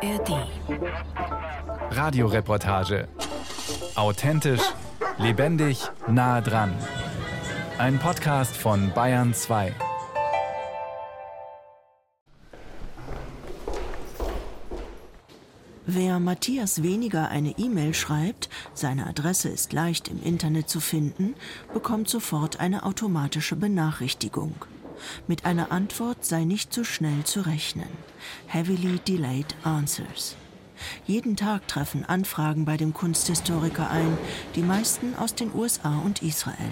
ARD. Radioreportage. Authentisch, lebendig, nah dran. Ein Podcast von Bayern 2. Wer Matthias weniger eine E-Mail schreibt, seine Adresse ist leicht im Internet zu finden, bekommt sofort eine automatische Benachrichtigung. Mit einer Antwort sei nicht so schnell zu rechnen. Heavily Delayed Answers. Jeden Tag treffen Anfragen bei dem Kunsthistoriker ein, die meisten aus den USA und Israel.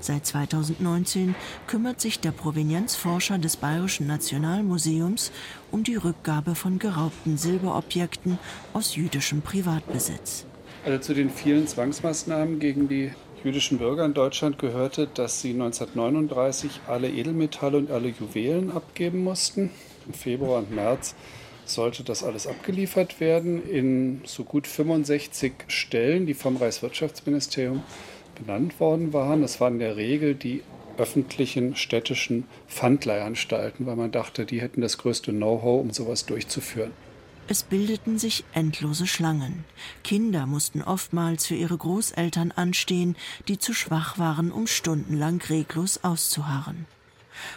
Seit 2019 kümmert sich der Provenienzforscher des Bayerischen Nationalmuseums um die Rückgabe von geraubten Silberobjekten aus jüdischem Privatbesitz. Also zu den vielen Zwangsmaßnahmen gegen die jüdischen Bürger in Deutschland gehörte, dass sie 1939 alle Edelmetalle und alle Juwelen abgeben mussten. Im Februar und März sollte das alles abgeliefert werden in so gut 65 Stellen, die vom Reichswirtschaftsministerium benannt worden waren. Das waren in der Regel die öffentlichen städtischen Pfandleihanstalten, weil man dachte, die hätten das größte Know-how, um sowas durchzuführen. Es bildeten sich endlose Schlangen. Kinder mussten oftmals für ihre Großeltern anstehen, die zu schwach waren, um stundenlang reglos auszuharren.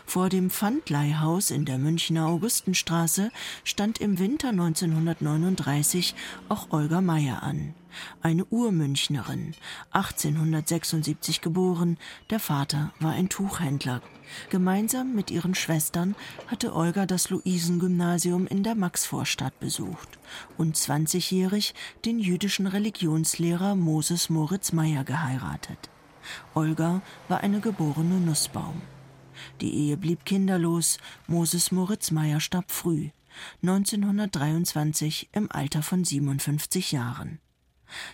Vor dem Pfandleihhaus in der Münchner Augustenstraße stand im Winter 1939 auch Olga Meyer an. Eine Urmünchnerin, 1876 geboren, der Vater war ein Tuchhändler. Gemeinsam mit ihren Schwestern hatte Olga das Luisengymnasium in der Maxvorstadt besucht und 20-jährig den jüdischen Religionslehrer Moses Moritz Meyer geheiratet. Olga war eine geborene Nussbaum. Die Ehe blieb kinderlos. Moses Moritz Meyer starb früh, 1923 im Alter von 57 Jahren.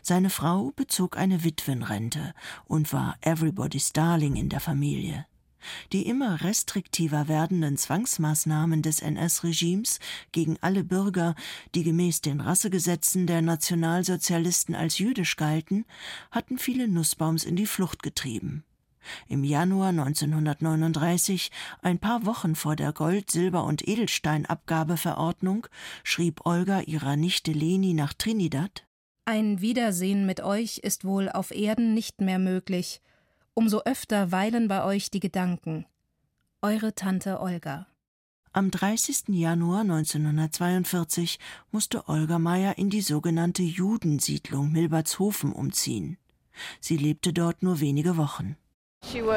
Seine Frau bezog eine Witwenrente und war Everybody's Darling in der Familie. Die immer restriktiver werdenden Zwangsmaßnahmen des NS-Regimes gegen alle Bürger, die gemäß den Rassegesetzen der Nationalsozialisten als jüdisch galten, hatten viele Nussbaums in die Flucht getrieben. Im Januar 1939, ein paar Wochen vor der Gold-, Silber- und Edelsteinabgabeverordnung, schrieb Olga ihrer Nichte Leni nach Trinidad Ein Wiedersehen mit euch ist wohl auf Erden nicht mehr möglich. Umso öfter weilen bei euch die Gedanken. Eure Tante Olga. Am 30. Januar 1942 musste Olga Meyer in die sogenannte Judensiedlung Milbertshofen umziehen. Sie lebte dort nur wenige Wochen. Uh,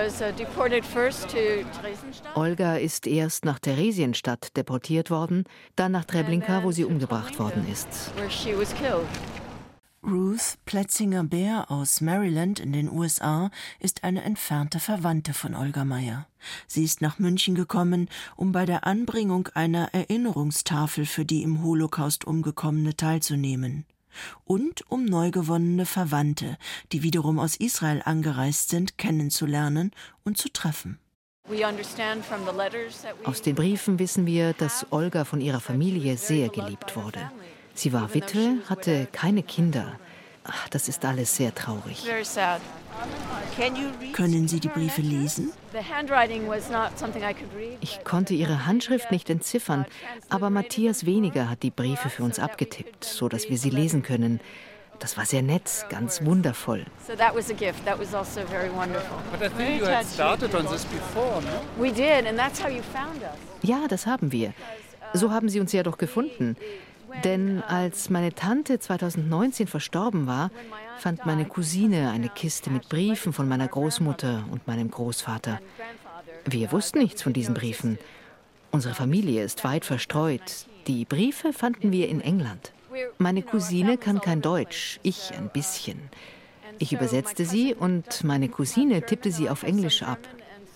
Olga ist erst nach Theresienstadt deportiert worden, dann nach Treblinka, wo sie umgebracht worden ist. Ruth Plätzinger Bär aus Maryland in den USA ist eine entfernte Verwandte von Olga Meyer. Sie ist nach München gekommen, um bei der Anbringung einer Erinnerungstafel für die im Holocaust umgekommene teilzunehmen und um neu gewonnene Verwandte, die wiederum aus Israel angereist sind, kennenzulernen und zu treffen. Aus den Briefen wissen wir, dass Olga von ihrer Familie sehr geliebt wurde. Sie war Witwe, hatte keine Kinder. Ach, das ist alles sehr traurig. Können Sie die Briefe lesen? Ich konnte ihre Handschrift nicht entziffern, aber Matthias Weniger hat die Briefe für uns abgetippt, so dass wir sie lesen können. Das war sehr nett, ganz wundervoll. Also ja, das haben wir. So haben Sie uns ja doch gefunden. Denn als meine Tante 2019 verstorben war, fand meine Cousine eine Kiste mit Briefen von meiner Großmutter und meinem Großvater. Wir wussten nichts von diesen Briefen. Unsere Familie ist weit verstreut. Die Briefe fanden wir in England. Meine Cousine kann kein Deutsch, ich ein bisschen. Ich übersetzte sie und meine Cousine tippte sie auf Englisch ab.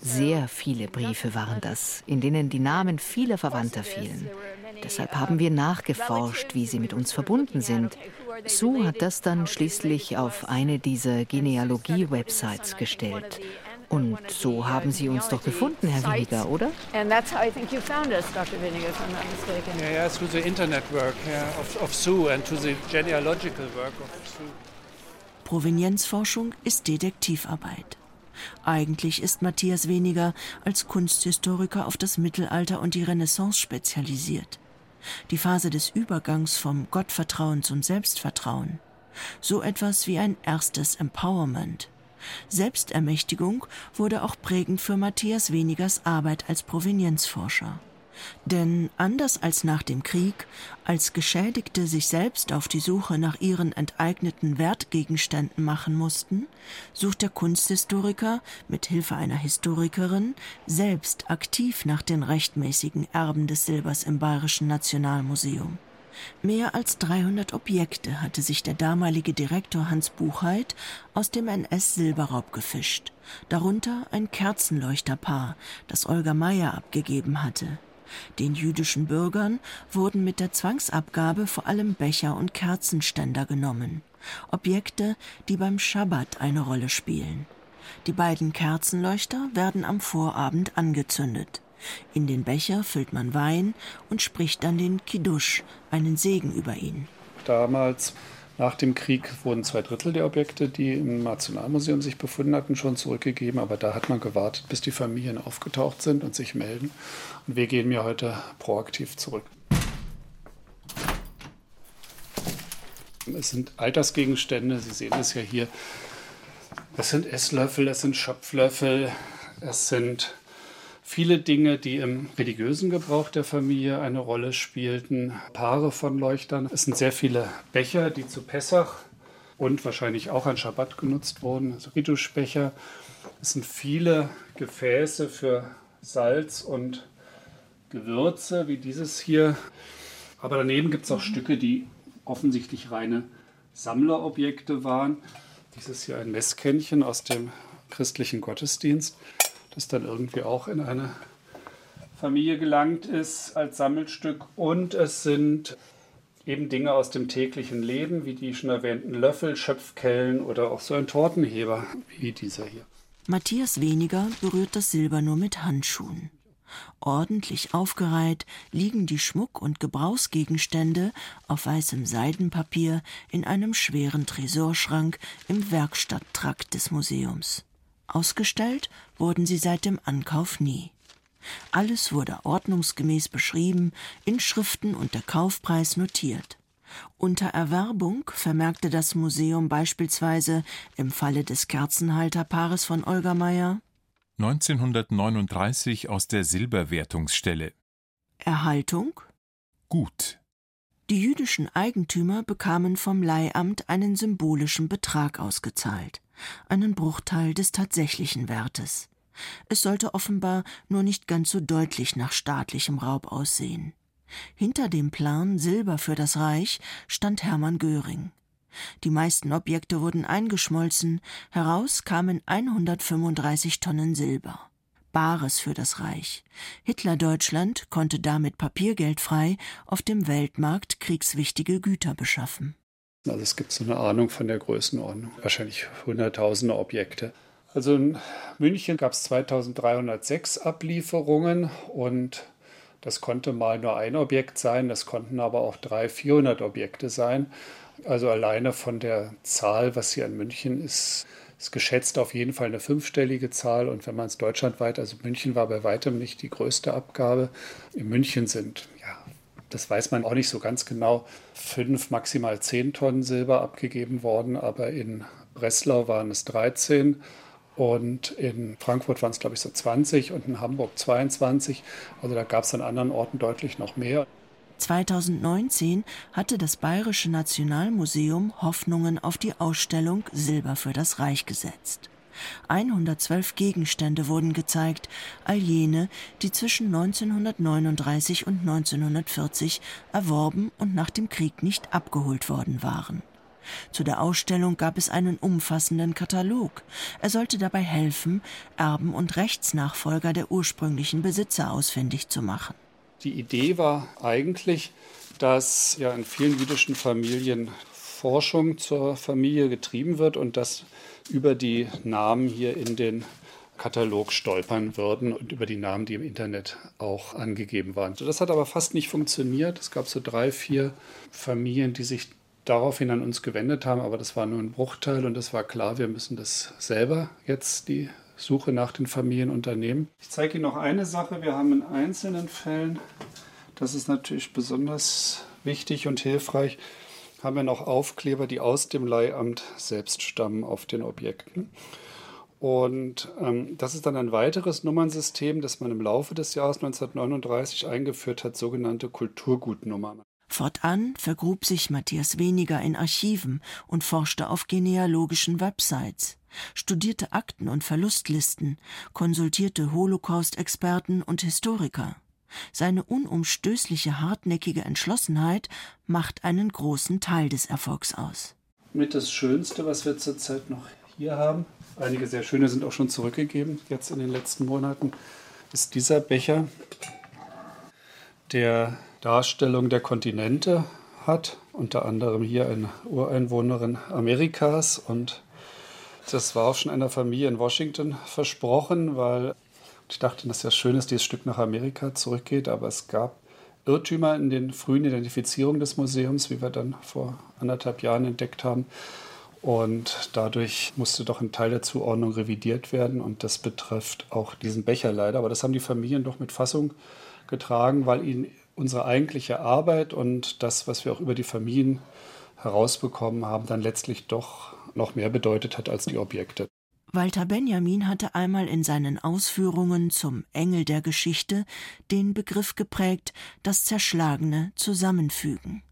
Sehr viele Briefe waren das, in denen die Namen vieler Verwandter fielen. Deshalb haben wir nachgeforscht, wie sie mit uns verbunden sind. Sue hat das dann schließlich auf eine dieser Genealogie-Websites gestellt. Und so haben Sie uns doch gefunden, Herr Winiger, oder? Ja, ja, through the internet work yeah, of, of Sue and to the genealogical work of Sue. Provenienzforschung ist Detektivarbeit. Eigentlich ist Matthias Weniger als Kunsthistoriker auf das Mittelalter und die Renaissance spezialisiert. Die Phase des Übergangs vom Gottvertrauen zum Selbstvertrauen. So etwas wie ein erstes Empowerment. Selbstermächtigung wurde auch prägend für Matthias Wenigers Arbeit als Provenienzforscher. Denn anders als nach dem Krieg, als Geschädigte sich selbst auf die Suche nach ihren enteigneten Wertgegenständen machen mussten, sucht der Kunsthistoriker mit Hilfe einer Historikerin selbst aktiv nach den rechtmäßigen Erben des Silbers im Bayerischen Nationalmuseum. Mehr als 300 Objekte hatte sich der damalige Direktor Hans Buchheit aus dem NS-Silberraub gefischt, darunter ein Kerzenleuchterpaar, das Olga Meyer abgegeben hatte. Den jüdischen Bürgern wurden mit der Zwangsabgabe vor allem Becher und Kerzenständer genommen, Objekte, die beim Schabbat eine Rolle spielen. Die beiden Kerzenleuchter werden am Vorabend angezündet. In den Becher füllt man Wein und spricht dann den Kiddusch, einen Segen über ihn. Damals nach dem Krieg wurden zwei Drittel der Objekte, die im Nationalmuseum sich befunden hatten, schon zurückgegeben. Aber da hat man gewartet, bis die Familien aufgetaucht sind und sich melden. Und wir gehen mir heute proaktiv zurück. Es sind Altersgegenstände, Sie sehen es ja hier. Es sind Esslöffel, es sind Schöpflöffel, es sind viele Dinge, die im religiösen Gebrauch der Familie eine Rolle spielten. Paare von Leuchtern. Es sind sehr viele Becher, die zu Pessach und wahrscheinlich auch an Schabbat genutzt wurden, also Rituschbecher. Es sind viele Gefäße für Salz und Gewürze, wie dieses hier. Aber daneben gibt es auch Stücke, die offensichtlich reine Sammlerobjekte waren. Dieses hier ein Messkännchen aus dem christlichen Gottesdienst das dann irgendwie auch in eine Familie gelangt ist als Sammelstück. Und es sind eben Dinge aus dem täglichen Leben, wie die schon erwähnten Löffel, Schöpfkellen oder auch so ein Tortenheber wie dieser hier. Matthias Weniger berührt das Silber nur mit Handschuhen. Ordentlich aufgereiht liegen die Schmuck- und Gebrauchsgegenstände auf weißem Seidenpapier in einem schweren Tresorschrank im Werkstatttrakt des Museums. Ausgestellt wurden sie seit dem Ankauf nie. Alles wurde ordnungsgemäß beschrieben, in Schriften und der Kaufpreis notiert. Unter Erwerbung vermerkte das Museum beispielsweise im Falle des Kerzenhalterpaares von Olga Meyer 1939 aus der Silberwertungsstelle. Erhaltung Gut. Die jüdischen Eigentümer bekamen vom Leihamt einen symbolischen Betrag ausgezahlt einen Bruchteil des tatsächlichen Wertes. Es sollte offenbar nur nicht ganz so deutlich nach staatlichem Raub aussehen. Hinter dem Plan Silber für das Reich stand Hermann Göring. Die meisten Objekte wurden eingeschmolzen, heraus kamen 135 Tonnen Silber. Bares für das Reich. Hitler-Deutschland konnte damit papiergeldfrei auf dem Weltmarkt kriegswichtige Güter beschaffen. Also es gibt so eine Ahnung von der Größenordnung, wahrscheinlich hunderttausende Objekte. Also in München gab es 2306 Ablieferungen und das konnte mal nur ein Objekt sein, das konnten aber auch 300, 400 Objekte sein. Also alleine von der Zahl, was hier in München ist, ist geschätzt auf jeden Fall eine fünfstellige Zahl. Und wenn man es deutschlandweit, also München war bei weitem nicht die größte Abgabe. In München sind ja das weiß man auch nicht so ganz genau, fünf, maximal zehn Tonnen Silber abgegeben worden, aber in Breslau waren es 13 und in Frankfurt waren es, glaube ich, so 20 und in Hamburg 22. Also da gab es an anderen Orten deutlich noch mehr. 2019 hatte das Bayerische Nationalmuseum Hoffnungen auf die Ausstellung Silber für das Reich gesetzt. 112 Gegenstände wurden gezeigt, all jene, die zwischen 1939 und 1940 erworben und nach dem Krieg nicht abgeholt worden waren. Zu der Ausstellung gab es einen umfassenden Katalog. Er sollte dabei helfen, Erben und Rechtsnachfolger der ursprünglichen Besitzer ausfindig zu machen. Die Idee war eigentlich, dass ja in vielen jüdischen Familien Forschung zur Familie getrieben wird und dass über die Namen hier in den Katalog stolpern würden und über die Namen, die im Internet auch angegeben waren. Das hat aber fast nicht funktioniert. Es gab so drei, vier Familien, die sich daraufhin an uns gewendet haben, aber das war nur ein Bruchteil und es war klar, wir müssen das selber jetzt die Suche nach den Familien unternehmen. Ich zeige Ihnen noch eine Sache. Wir haben in einzelnen Fällen Das ist natürlich besonders wichtig und hilfreich. Haben wir noch Aufkleber, die aus dem Leihamt selbst stammen auf den Objekten. Und ähm, das ist dann ein weiteres Nummernsystem, das man im Laufe des Jahres 1939 eingeführt hat, sogenannte Kulturgutnummern. Fortan vergrub sich Matthias weniger in Archiven und forschte auf genealogischen Websites, studierte Akten und Verlustlisten, konsultierte Holocaust-Experten und Historiker. Seine unumstößliche hartnäckige Entschlossenheit macht einen großen Teil des Erfolgs aus. Mit das Schönste, was wir zurzeit noch hier haben, einige sehr schöne sind auch schon zurückgegeben, jetzt in den letzten Monaten, ist dieser Becher, der Darstellung der Kontinente hat, unter anderem hier eine Ureinwohnerin Amerikas. Und das war auch schon einer Familie in Washington versprochen, weil ich dachte, dass ja schön ist, dieses Stück nach Amerika zurückgeht, aber es gab Irrtümer in den frühen Identifizierungen des Museums, wie wir dann vor anderthalb Jahren entdeckt haben. Und dadurch musste doch ein Teil der Zuordnung revidiert werden und das betrifft auch diesen Becher leider. Aber das haben die Familien doch mit Fassung getragen, weil ihnen unsere eigentliche Arbeit und das, was wir auch über die Familien herausbekommen haben, dann letztlich doch noch mehr bedeutet hat als die Objekte. Walter Benjamin hatte einmal in seinen Ausführungen zum Engel der Geschichte den Begriff geprägt, das Zerschlagene zusammenfügen.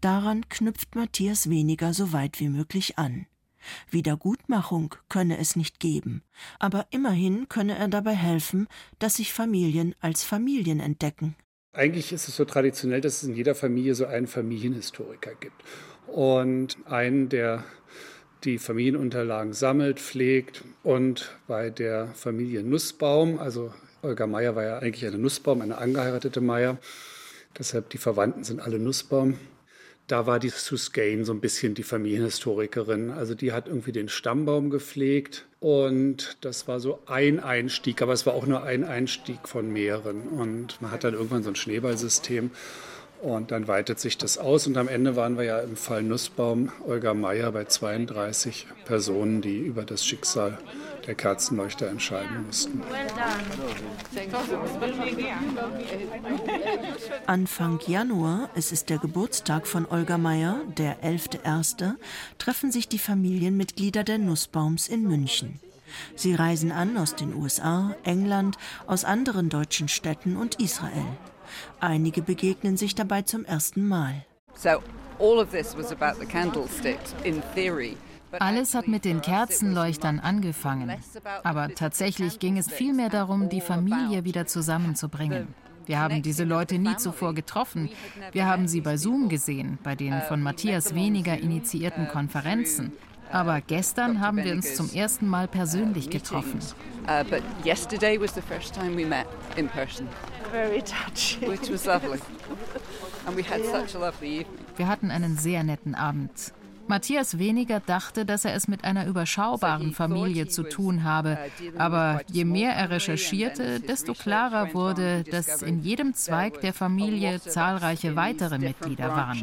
Daran knüpft Matthias weniger so weit wie möglich an. Wiedergutmachung könne es nicht geben, aber immerhin könne er dabei helfen, dass sich Familien als Familien entdecken. Eigentlich ist es so traditionell, dass es in jeder Familie so einen Familienhistoriker gibt. Und einen, der die Familienunterlagen sammelt, pflegt und bei der Familie Nussbaum, also Olga Meyer war ja eigentlich eine Nussbaum, eine angeheiratete Meyer, deshalb die Verwandten sind alle Nussbaum. Da war die Susgain so ein bisschen die Familienhistorikerin. Also die hat irgendwie den Stammbaum gepflegt und das war so ein Einstieg, aber es war auch nur ein Einstieg von mehreren. Und man hat dann irgendwann so ein Schneeballsystem und dann weitet sich das aus. Und am Ende waren wir ja im Fall Nussbaum Olga Meyer bei 32 Personen, die über das Schicksal der Kerzenleuchter entscheiden mussten. Anfang Januar, es ist der Geburtstag von Olga Meyer, der 11.1., treffen sich die Familienmitglieder der Nussbaums in München. Sie reisen an aus den USA, England, aus anderen deutschen Städten und Israel. Einige begegnen sich dabei zum ersten Mal. So all of this was about the candlesticks in theory. Alles hat mit den Kerzenleuchtern angefangen. Aber tatsächlich ging es vielmehr darum, die Familie wieder zusammenzubringen. Wir haben diese Leute nie zuvor getroffen. Wir haben sie bei Zoom gesehen, bei den von Matthias weniger initiierten Konferenzen. Aber gestern haben wir uns zum ersten Mal persönlich getroffen. Wir hatten einen sehr netten Abend. Matthias Weniger dachte, dass er es mit einer überschaubaren Familie zu tun habe. Aber je mehr er recherchierte, desto klarer wurde, dass in jedem Zweig der Familie zahlreiche weitere Mitglieder waren.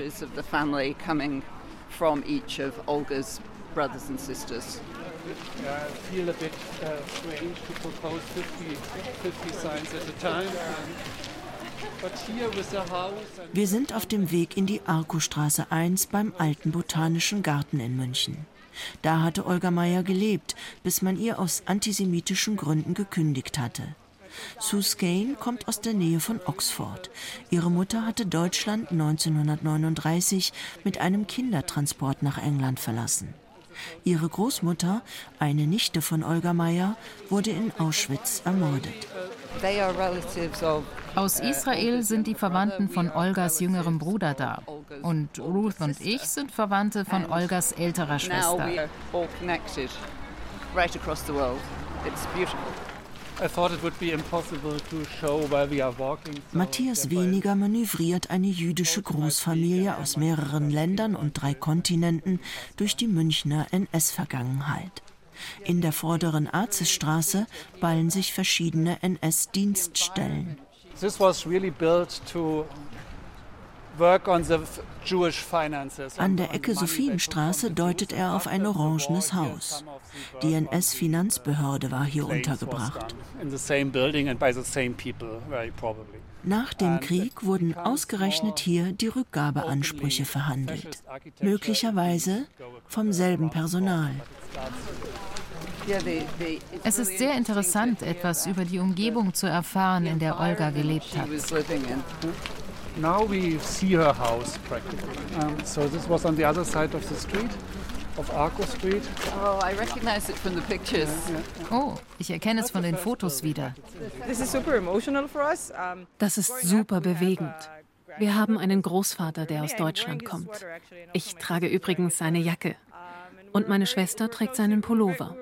Brothers and sisters. I feel a bit strange to propose 50, 50 signs at a time. Wir sind auf dem Weg in die Arkostraße 1 beim Alten Botanischen Garten in München. Da hatte Olga Meyer gelebt, bis man ihr aus antisemitischen Gründen gekündigt hatte. Sue Skane kommt aus der Nähe von Oxford. Ihre Mutter hatte Deutschland 1939 mit einem Kindertransport nach England verlassen. Ihre Großmutter, eine Nichte von Olga Meyer, wurde in Auschwitz ermordet. Aus Israel sind die Verwandten von Olgas jüngerem Bruder da. Und Ruth und ich sind Verwandte von Olgas älterer Schwester. Matthias Weniger manövriert eine jüdische Großfamilie aus mehreren Ländern und drei Kontinenten durch die Münchner NS-Vergangenheit. In der vorderen Arzisstraße ballen sich verschiedene NS-Dienststellen. An der Ecke Sophienstraße deutet er auf ein orangenes Haus. Die NS-Finanzbehörde war hier untergebracht. Nach dem Krieg wurden ausgerechnet hier die Rückgabeansprüche verhandelt, möglicherweise vom selben Personal. Es ist sehr interessant, etwas über die Umgebung zu erfahren, in der Olga gelebt hat. Now we see her house practically. Um, so this was on the other side of the street. Of Arco Street. Oh, I recognize it from the pictures. Oh, ich erkenne es von den Fotos wieder. Das ist super bewegend. Wir haben einen Großvater, der aus Deutschland kommt. Ich trage übrigens seine Jacke. Und meine Schwester trägt seinen Pullover.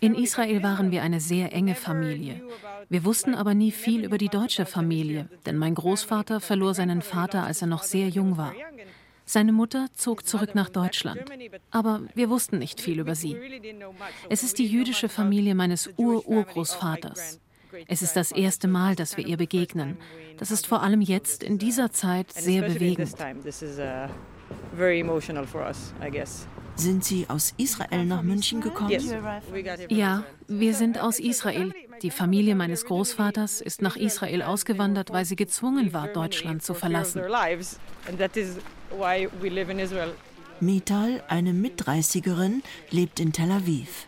In Israel waren wir eine sehr enge Familie. Wir wussten aber nie viel über die deutsche Familie, denn mein Großvater verlor seinen Vater, als er noch sehr jung war. Seine Mutter zog zurück nach Deutschland. Aber wir wussten nicht viel über sie. Es ist die jüdische Familie meines Ur-Urgroßvaters. Es ist das erste Mal, dass wir ihr begegnen. Das ist vor allem jetzt in dieser Zeit sehr bewegend. Sind Sie aus Israel nach München gekommen? Ja, wir sind aus Israel. Die Familie meines Großvaters ist nach Israel ausgewandert, weil sie gezwungen war, Deutschland zu verlassen. Metal, eine Mitdreißigerin, lebt in Tel Aviv.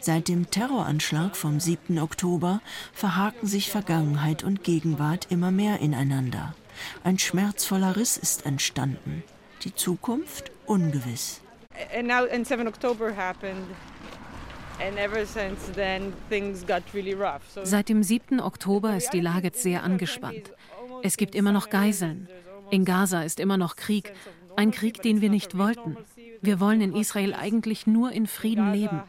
Seit dem Terroranschlag vom 7. Oktober verhaken sich Vergangenheit und Gegenwart immer mehr ineinander. Ein schmerzvoller Riss ist entstanden. Die Zukunft ungewiss. And now, and 7 October happened. Seit dem 7. Oktober ist die Lage sehr angespannt. Es gibt immer noch Geiseln. In Gaza ist immer noch Krieg. Ein Krieg, den wir nicht wollten. Wir wollen in Israel eigentlich nur in Frieden leben.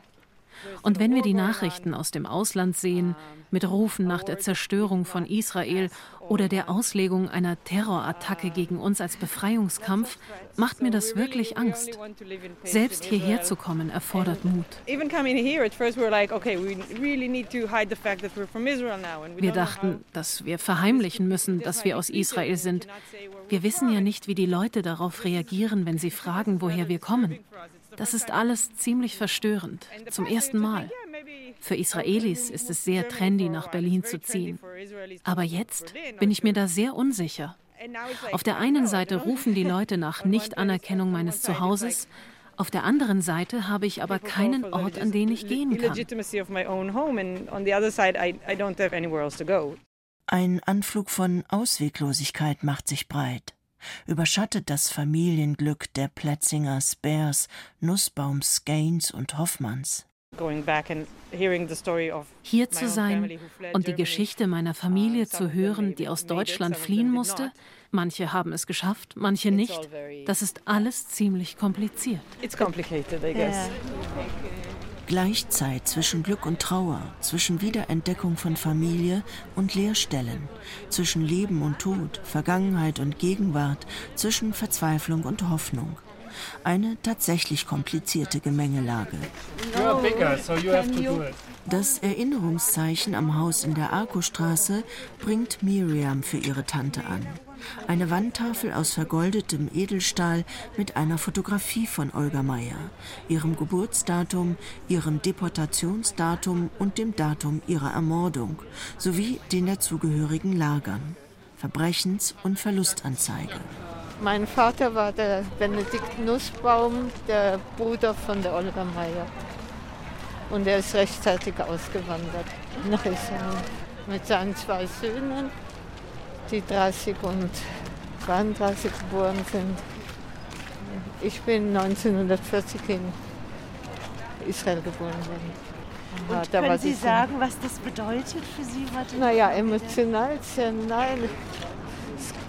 Und wenn wir die Nachrichten aus dem Ausland sehen, mit Rufen nach der Zerstörung von Israel oder der Auslegung einer Terrorattacke gegen uns als Befreiungskampf, macht mir das wirklich Angst. Selbst hierher zu kommen erfordert Mut. Wir dachten, dass wir verheimlichen müssen, dass wir aus Israel sind. Wir wissen ja nicht, wie die Leute darauf reagieren, wenn sie fragen, woher wir kommen. Das ist alles ziemlich verstörend, zum ersten Mal. Für Israelis ist es sehr trendy, nach Berlin zu ziehen. Aber jetzt bin ich mir da sehr unsicher. Auf der einen Seite rufen die Leute nach Nichtanerkennung meines Zuhauses, auf der anderen Seite habe ich aber keinen Ort, an den ich gehen kann. Ein Anflug von Ausweglosigkeit macht sich breit überschattet das Familienglück der Plätzingers, Bears, Nussbaums, Gaines und Hoffmanns. Hier zu sein und die Geschichte meiner Familie zu hören, die aus Deutschland fliehen musste, manche haben es geschafft, manche nicht, das ist alles ziemlich kompliziert. Gleichzeit zwischen Glück und Trauer, zwischen Wiederentdeckung von Familie und Leerstellen, zwischen Leben und Tod, Vergangenheit und Gegenwart, zwischen Verzweiflung und Hoffnung. Eine tatsächlich komplizierte Gemengelage. Das Erinnerungszeichen am Haus in der Arkostraße bringt Miriam für ihre Tante an. Eine Wandtafel aus vergoldetem Edelstahl mit einer Fotografie von Olga Meyer, ihrem Geburtsdatum, ihrem Deportationsdatum und dem Datum ihrer Ermordung sowie den dazugehörigen Lagern. Verbrechens- und Verlustanzeige. Mein Vater war der Benedikt Nussbaum, der Bruder von der Olga Meyer. Und er ist rechtzeitig ausgewandert nach Israel mit seinen zwei Söhnen die 30 und 32 geboren sind. Ich bin 1940 in Israel geboren worden. Und ja, können Sie sagen, was das bedeutet für Sie? Naja, emotional sehr nein.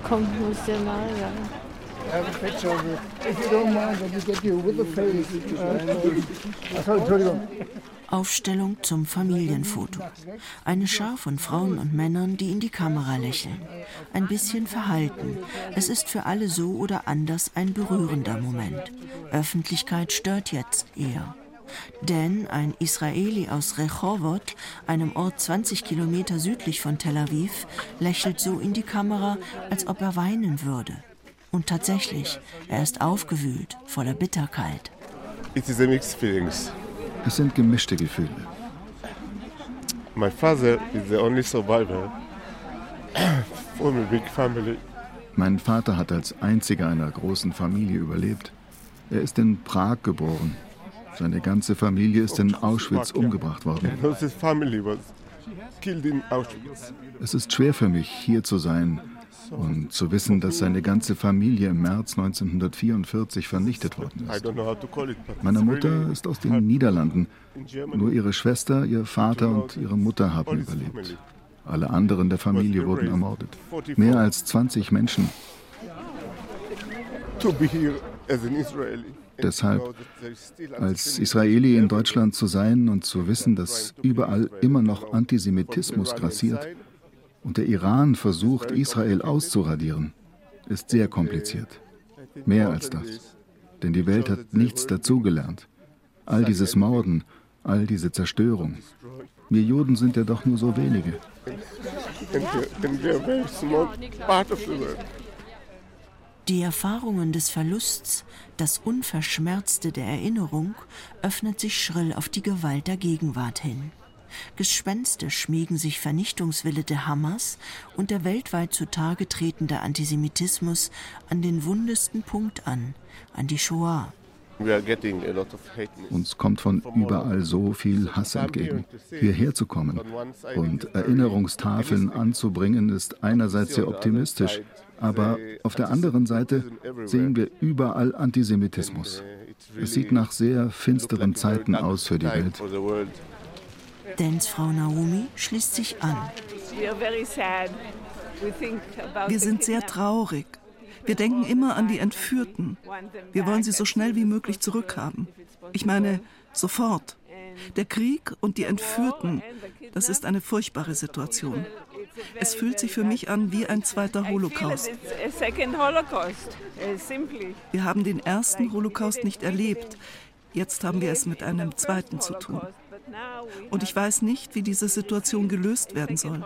Kommt sehr nahe, ja. Entschuldigung. Aufstellung zum Familienfoto. Eine Schar von Frauen und Männern, die in die Kamera lächeln. Ein bisschen verhalten. Es ist für alle so oder anders ein berührender Moment. Öffentlichkeit stört jetzt eher. Denn ein Israeli aus Rehovot, einem Ort 20 Kilometer südlich von Tel Aviv, lächelt so in die Kamera, als ob er weinen würde. Und tatsächlich, er ist aufgewühlt, voller Bitterkeit. It is a mixed feelings. Es sind gemischte Gefühle. My father is the only survivor from a big family. Mein Vater hat als einziger einer großen Familie überlebt. Er ist in Prag geboren. Seine ganze Familie ist in Auschwitz umgebracht worden. Es ist schwer für mich, hier zu sein und zu wissen, dass seine ganze Familie im März 1944 vernichtet worden ist. Meine Mutter ist aus den Niederlanden. Nur ihre Schwester, ihr Vater und ihre Mutter haben überlebt. Alle anderen der Familie wurden ermordet. Mehr als 20 Menschen. Deshalb, als Israeli in Deutschland zu sein und zu wissen, dass überall immer noch Antisemitismus grassiert und der Iran versucht, Israel auszuradieren, ist sehr kompliziert. Mehr als das. Denn die Welt hat nichts dazugelernt. All dieses Morden, all diese Zerstörung. Wir Juden sind ja doch nur so wenige. Die Erfahrungen des Verlusts, das Unverschmerzte der Erinnerung, öffnet sich schrill auf die Gewalt der Gegenwart hin. Gespenster schmiegen sich Vernichtungswille der Hamas und der weltweit zutage tretende Antisemitismus an den wundesten Punkt an, an die Shoah. Uns kommt von überall so viel Hass entgegen. Hierher zu kommen und Erinnerungstafeln anzubringen, ist einerseits sehr optimistisch, aber auf der anderen Seite sehen wir überall Antisemitismus. Es sieht nach sehr finsteren Zeiten aus für die Welt. Dens Frau Naomi schließt sich an. Wir sind sehr traurig. Wir denken immer an die Entführten. Wir wollen sie so schnell wie möglich zurückhaben. Ich meine, sofort. Der Krieg und die Entführten, das ist eine furchtbare Situation. Es fühlt sich für mich an wie ein zweiter Holocaust. Wir haben den ersten Holocaust nicht erlebt. Jetzt haben wir es mit einem zweiten zu tun. Und ich weiß nicht, wie diese Situation gelöst werden soll.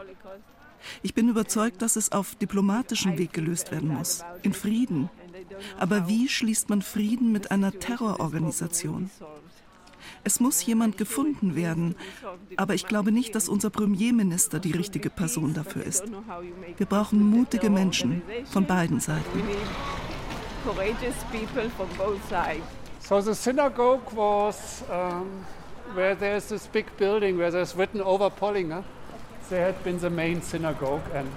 Ich bin überzeugt, dass es auf diplomatischem Weg gelöst werden muss, in Frieden. Aber wie schließt man Frieden mit einer Terrororganisation? Es muss jemand gefunden werden, aber ich glaube nicht, dass unser Premierminister die richtige Person dafür ist. Wir brauchen mutige Menschen von beiden Seiten. So the synagogue was um, where there's this big building where there's written over Pollinger. There had been the main synagogue and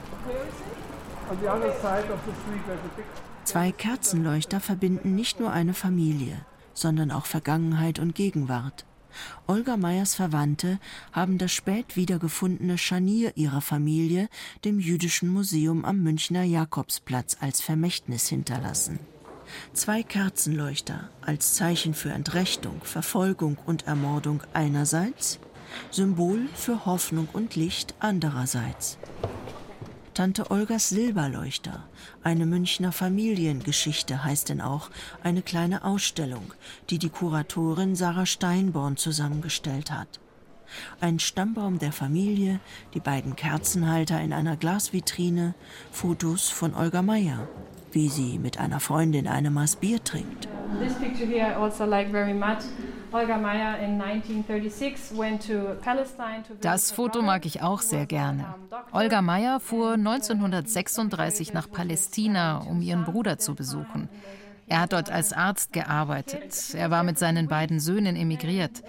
on the other side of the street there's a big Zwei Kerzenleuchter verbinden nicht nur eine Familie, sondern auch Vergangenheit und Gegenwart. Olga Meyers Verwandte haben das spät wiedergefundene Scharnier ihrer Familie dem Jüdischen Museum am Münchner Jakobsplatz als Vermächtnis hinterlassen. Zwei Kerzenleuchter als Zeichen für Entrechtung, Verfolgung und Ermordung einerseits, Symbol für Hoffnung und Licht andererseits. Tante Olgas Silberleuchter, eine Münchner Familiengeschichte heißt denn auch eine kleine Ausstellung, die die Kuratorin Sarah Steinborn zusammengestellt hat. Ein Stammbaum der Familie, die beiden Kerzenhalter in einer Glasvitrine, Fotos von Olga Meyer, wie sie mit einer Freundin eine Maß Bier trinkt. This picture here also like very much. Olga Meyer in 1936 went to Palestine to Das Foto mag ich auch sehr gerne. Olga Meyer fuhr 1936 nach Palästina, um ihren Bruder zu besuchen. Er hat dort als Arzt gearbeitet. Er war mit seinen beiden Söhnen emigriert.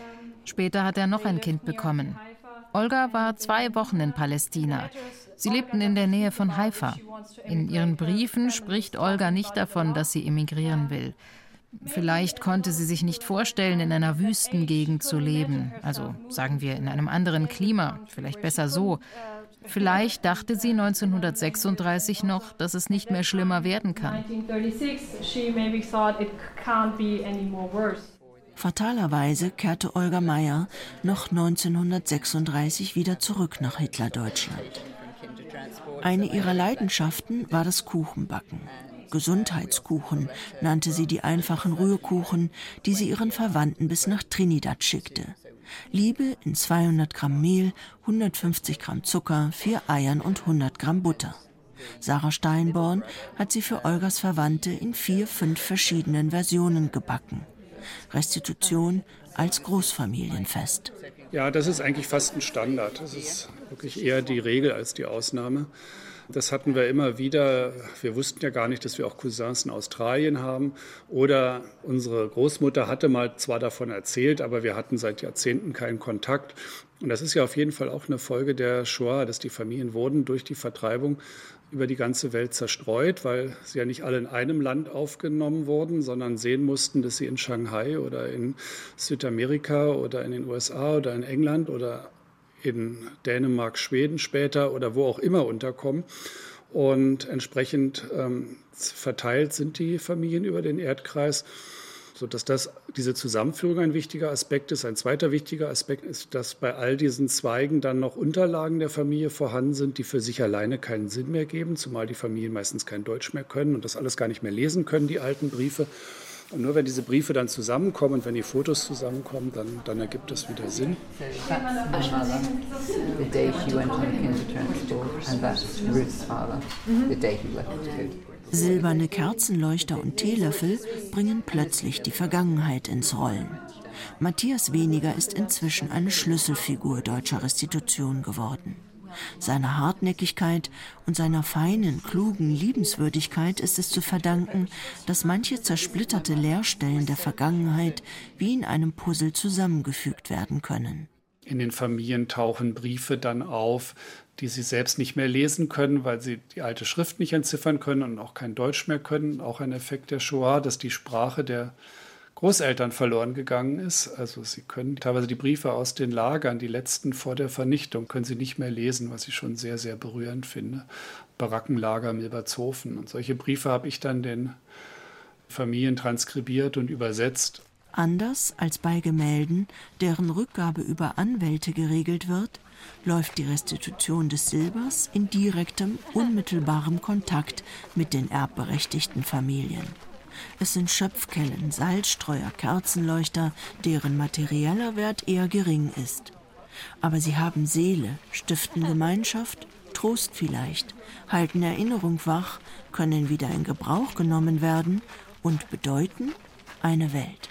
Später hat er noch ein Kind bekommen. Olga war zwei Wochen in Palästina. Sie lebten in der Nähe von Haifa. In ihren Briefen spricht Olga nicht davon, dass sie emigrieren will. Vielleicht konnte sie sich nicht vorstellen, in einer Wüstengegend zu leben, also sagen wir in einem anderen Klima, vielleicht besser so. Vielleicht dachte sie 1936 noch, dass es nicht mehr schlimmer werden kann. Fatalerweise kehrte Olga Meyer noch 1936 wieder zurück nach Hitlerdeutschland. Eine ihrer Leidenschaften war das Kuchenbacken. Gesundheitskuchen nannte sie die einfachen Rührkuchen, die sie ihren Verwandten bis nach Trinidad schickte. Liebe in 200 Gramm Mehl, 150 Gramm Zucker, vier Eiern und 100 Gramm Butter. Sarah Steinborn hat sie für Olgas Verwandte in vier, fünf verschiedenen Versionen gebacken. Restitution als Großfamilienfest. Ja, das ist eigentlich fast ein Standard. Das ist wirklich eher die Regel als die Ausnahme. Das hatten wir immer wieder. Wir wussten ja gar nicht, dass wir auch Cousins in Australien haben. Oder unsere Großmutter hatte mal zwar davon erzählt, aber wir hatten seit Jahrzehnten keinen Kontakt. Und das ist ja auf jeden Fall auch eine Folge der Shoah, dass die Familien wurden durch die Vertreibung über die ganze Welt zerstreut, weil sie ja nicht alle in einem Land aufgenommen wurden, sondern sehen mussten, dass sie in Shanghai oder in Südamerika oder in den USA oder in England oder in Dänemark, Schweden später oder wo auch immer unterkommen. Und entsprechend ähm, verteilt sind die Familien über den Erdkreis sodass das, diese Zusammenführung ein wichtiger Aspekt ist. Ein zweiter wichtiger Aspekt ist, dass bei all diesen Zweigen dann noch Unterlagen der Familie vorhanden sind, die für sich alleine keinen Sinn mehr geben, zumal die Familien meistens kein Deutsch mehr können und das alles gar nicht mehr lesen können, die alten Briefe. Und nur wenn diese Briefe dann zusammenkommen und wenn die Fotos zusammenkommen, dann, dann ergibt es wieder Sinn. The day she went on the kindergarten school and that's Ruth's father, the day he left Silberne Kerzenleuchter und Teelöffel bringen plötzlich die Vergangenheit ins Rollen. Matthias Weniger ist inzwischen eine Schlüsselfigur deutscher Restitution geworden. Seiner Hartnäckigkeit und seiner feinen, klugen Liebenswürdigkeit ist es zu verdanken, dass manche zersplitterte Leerstellen der Vergangenheit wie in einem Puzzle zusammengefügt werden können. In den Familien tauchen Briefe dann auf, die sie selbst nicht mehr lesen können, weil sie die alte Schrift nicht entziffern können und auch kein Deutsch mehr können. Auch ein Effekt der Shoah, dass die Sprache der Großeltern verloren gegangen ist. Also sie können teilweise die Briefe aus den Lagern, die letzten vor der Vernichtung, können sie nicht mehr lesen, was ich schon sehr, sehr berührend finde. Barackenlager Milbertshofen. Und solche Briefe habe ich dann den Familien transkribiert und übersetzt. Anders als bei Gemälden, deren Rückgabe über Anwälte geregelt wird, läuft die Restitution des Silbers in direktem, unmittelbarem Kontakt mit den erbberechtigten Familien. Es sind Schöpfkellen, Salzstreuer, Kerzenleuchter, deren materieller Wert eher gering ist. Aber sie haben Seele, stiften Gemeinschaft, Trost vielleicht, halten Erinnerung wach, können wieder in Gebrauch genommen werden und bedeuten eine Welt.